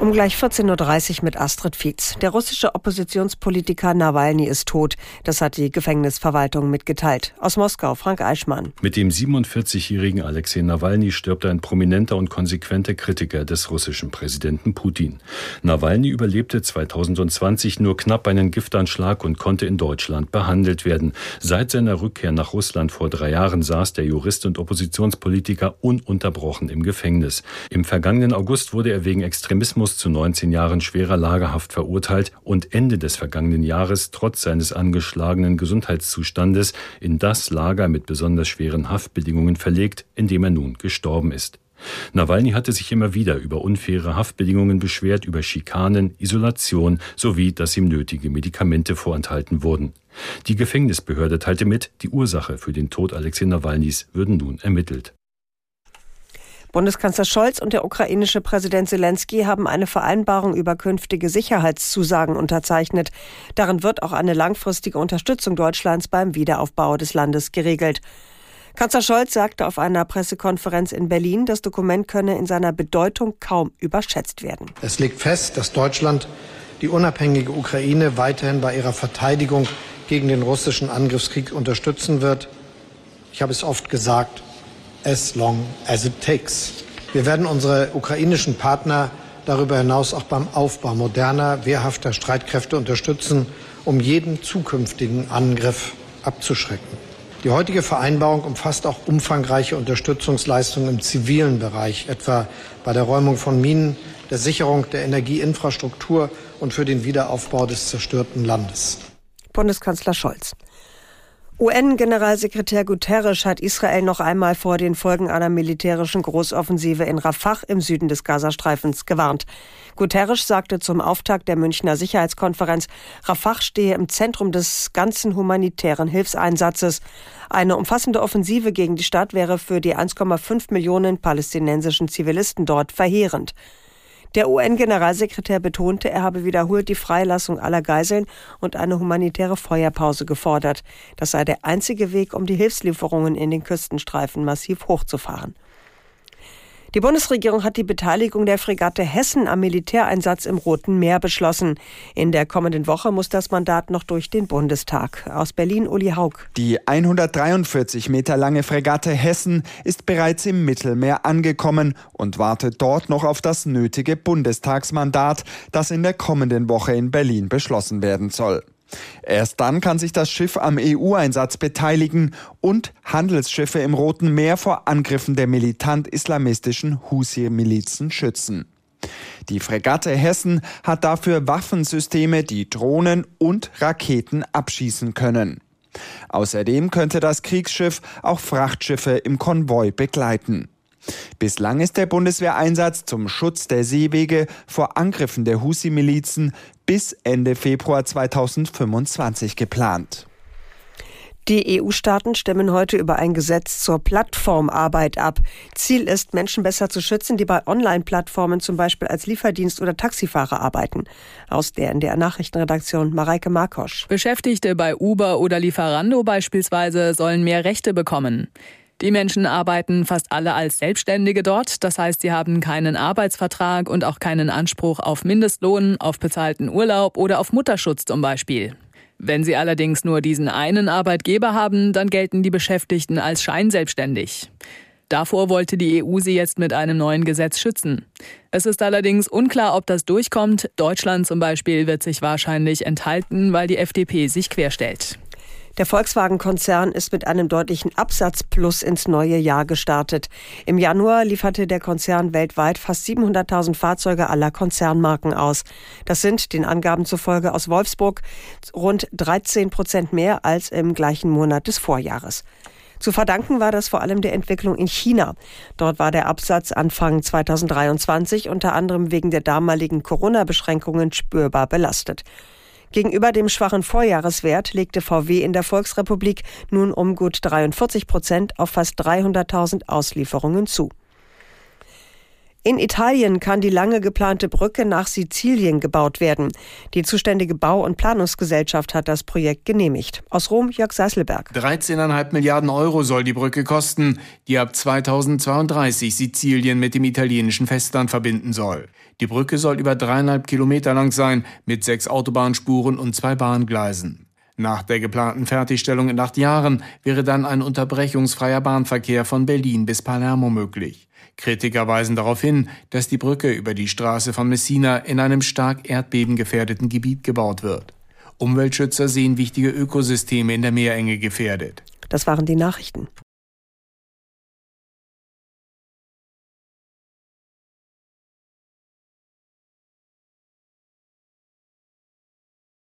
Um gleich 14.30 Uhr mit Astrid Fietz. Der russische Oppositionspolitiker Nawalny ist tot. Das hat die Gefängnisverwaltung mitgeteilt. Aus Moskau, Frank Eichmann. Mit dem 47-jährigen Alexei Nawalny stirbt ein prominenter und konsequenter Kritiker des russischen Präsidenten Putin. Nawalny überlebte 2020 nur knapp einen Giftanschlag und konnte in Deutschland behandelt werden. Seit seiner Rückkehr nach Russland vor drei Jahren saß der Jurist und Oppositionspolitiker ununterbrochen im Gefängnis. Im vergangenen August wurde er wegen Extremismus Strauß zu 19 Jahren schwerer Lagerhaft verurteilt und Ende des vergangenen Jahres trotz seines angeschlagenen Gesundheitszustandes in das Lager mit besonders schweren Haftbedingungen verlegt, in dem er nun gestorben ist. Nawalny hatte sich immer wieder über unfaire Haftbedingungen beschwert, über Schikanen, Isolation sowie, dass ihm nötige Medikamente vorenthalten wurden. Die Gefängnisbehörde teilte mit, die Ursache für den Tod Alexei Nawalnys würden nun ermittelt. Bundeskanzler Scholz und der ukrainische Präsident Zelensky haben eine Vereinbarung über künftige Sicherheitszusagen unterzeichnet. Darin wird auch eine langfristige Unterstützung Deutschlands beim Wiederaufbau des Landes geregelt. Kanzler Scholz sagte auf einer Pressekonferenz in Berlin, das Dokument könne in seiner Bedeutung kaum überschätzt werden. Es legt fest, dass Deutschland die unabhängige Ukraine weiterhin bei ihrer Verteidigung gegen den russischen Angriffskrieg unterstützen wird. Ich habe es oft gesagt, as long as it takes. Wir werden unsere ukrainischen Partner darüber hinaus auch beim Aufbau moderner, wehrhafter Streitkräfte unterstützen, um jeden zukünftigen Angriff abzuschrecken. Die heutige Vereinbarung umfasst auch umfangreiche Unterstützungsleistungen im zivilen Bereich, etwa bei der Räumung von Minen, der Sicherung der Energieinfrastruktur und für den Wiederaufbau des zerstörten Landes. Bundeskanzler Scholz. UN-Generalsekretär Guterres hat Israel noch einmal vor den Folgen einer militärischen Großoffensive in Rafah im Süden des Gazastreifens gewarnt. Guterres sagte zum Auftakt der Münchner Sicherheitskonferenz, Rafah stehe im Zentrum des ganzen humanitären Hilfseinsatzes. Eine umfassende Offensive gegen die Stadt wäre für die 1,5 Millionen palästinensischen Zivilisten dort verheerend. Der UN-Generalsekretär betonte, er habe wiederholt die Freilassung aller Geiseln und eine humanitäre Feuerpause gefordert. Das sei der einzige Weg, um die Hilfslieferungen in den Küstenstreifen massiv hochzufahren. Die Bundesregierung hat die Beteiligung der Fregatte Hessen am Militäreinsatz im Roten Meer beschlossen. In der kommenden Woche muss das Mandat noch durch den Bundestag. Aus Berlin Uli Haug. Die 143 Meter lange Fregatte Hessen ist bereits im Mittelmeer angekommen und wartet dort noch auf das nötige Bundestagsmandat, das in der kommenden Woche in Berlin beschlossen werden soll. Erst dann kann sich das Schiff am EU-Einsatz beteiligen und Handelsschiffe im Roten Meer vor Angriffen der militant-islamistischen Husir-Milizen schützen. Die Fregatte Hessen hat dafür Waffensysteme, die Drohnen und Raketen abschießen können. Außerdem könnte das Kriegsschiff auch Frachtschiffe im Konvoi begleiten. Bislang ist der Bundeswehreinsatz zum Schutz der Seewege vor Angriffen der Husi-Milizen bis Ende Februar 2025 geplant. Die EU-Staaten stimmen heute über ein Gesetz zur Plattformarbeit ab. Ziel ist, Menschen besser zu schützen, die bei Online-Plattformen zum Beispiel als Lieferdienst oder Taxifahrer arbeiten. Aus der NDR Nachrichtenredaktion Mareike Markosch. Beschäftigte bei Uber oder Lieferando beispielsweise sollen mehr Rechte bekommen. Die Menschen arbeiten fast alle als Selbstständige dort. Das heißt, sie haben keinen Arbeitsvertrag und auch keinen Anspruch auf Mindestlohn, auf bezahlten Urlaub oder auf Mutterschutz zum Beispiel. Wenn sie allerdings nur diesen einen Arbeitgeber haben, dann gelten die Beschäftigten als scheinselbstständig. Davor wollte die EU sie jetzt mit einem neuen Gesetz schützen. Es ist allerdings unklar, ob das durchkommt. Deutschland zum Beispiel wird sich wahrscheinlich enthalten, weil die FDP sich querstellt. Der Volkswagen-Konzern ist mit einem deutlichen Absatzplus ins neue Jahr gestartet. Im Januar lieferte der Konzern weltweit fast 700.000 Fahrzeuge aller Konzernmarken aus. Das sind den Angaben zufolge aus Wolfsburg rund 13 Prozent mehr als im gleichen Monat des Vorjahres. Zu verdanken war das vor allem der Entwicklung in China. Dort war der Absatz Anfang 2023 unter anderem wegen der damaligen Corona-Beschränkungen spürbar belastet. Gegenüber dem schwachen Vorjahreswert legte VW in der Volksrepublik nun um gut 43 Prozent auf fast 300.000 Auslieferungen zu. In Italien kann die lange geplante Brücke nach Sizilien gebaut werden. Die zuständige Bau- und Planungsgesellschaft hat das Projekt genehmigt. Aus Rom Jörg Seißelberg. 13,5 Milliarden Euro soll die Brücke kosten, die ab 2032 Sizilien mit dem italienischen Festland verbinden soll. Die Brücke soll über dreieinhalb Kilometer lang sein, mit sechs Autobahnspuren und zwei Bahngleisen. Nach der geplanten Fertigstellung in acht Jahren wäre dann ein unterbrechungsfreier Bahnverkehr von Berlin bis Palermo möglich. Kritiker weisen darauf hin, dass die Brücke über die Straße von Messina in einem stark erdbebengefährdeten Gebiet gebaut wird. Umweltschützer sehen wichtige Ökosysteme in der Meerenge gefährdet. Das waren die Nachrichten.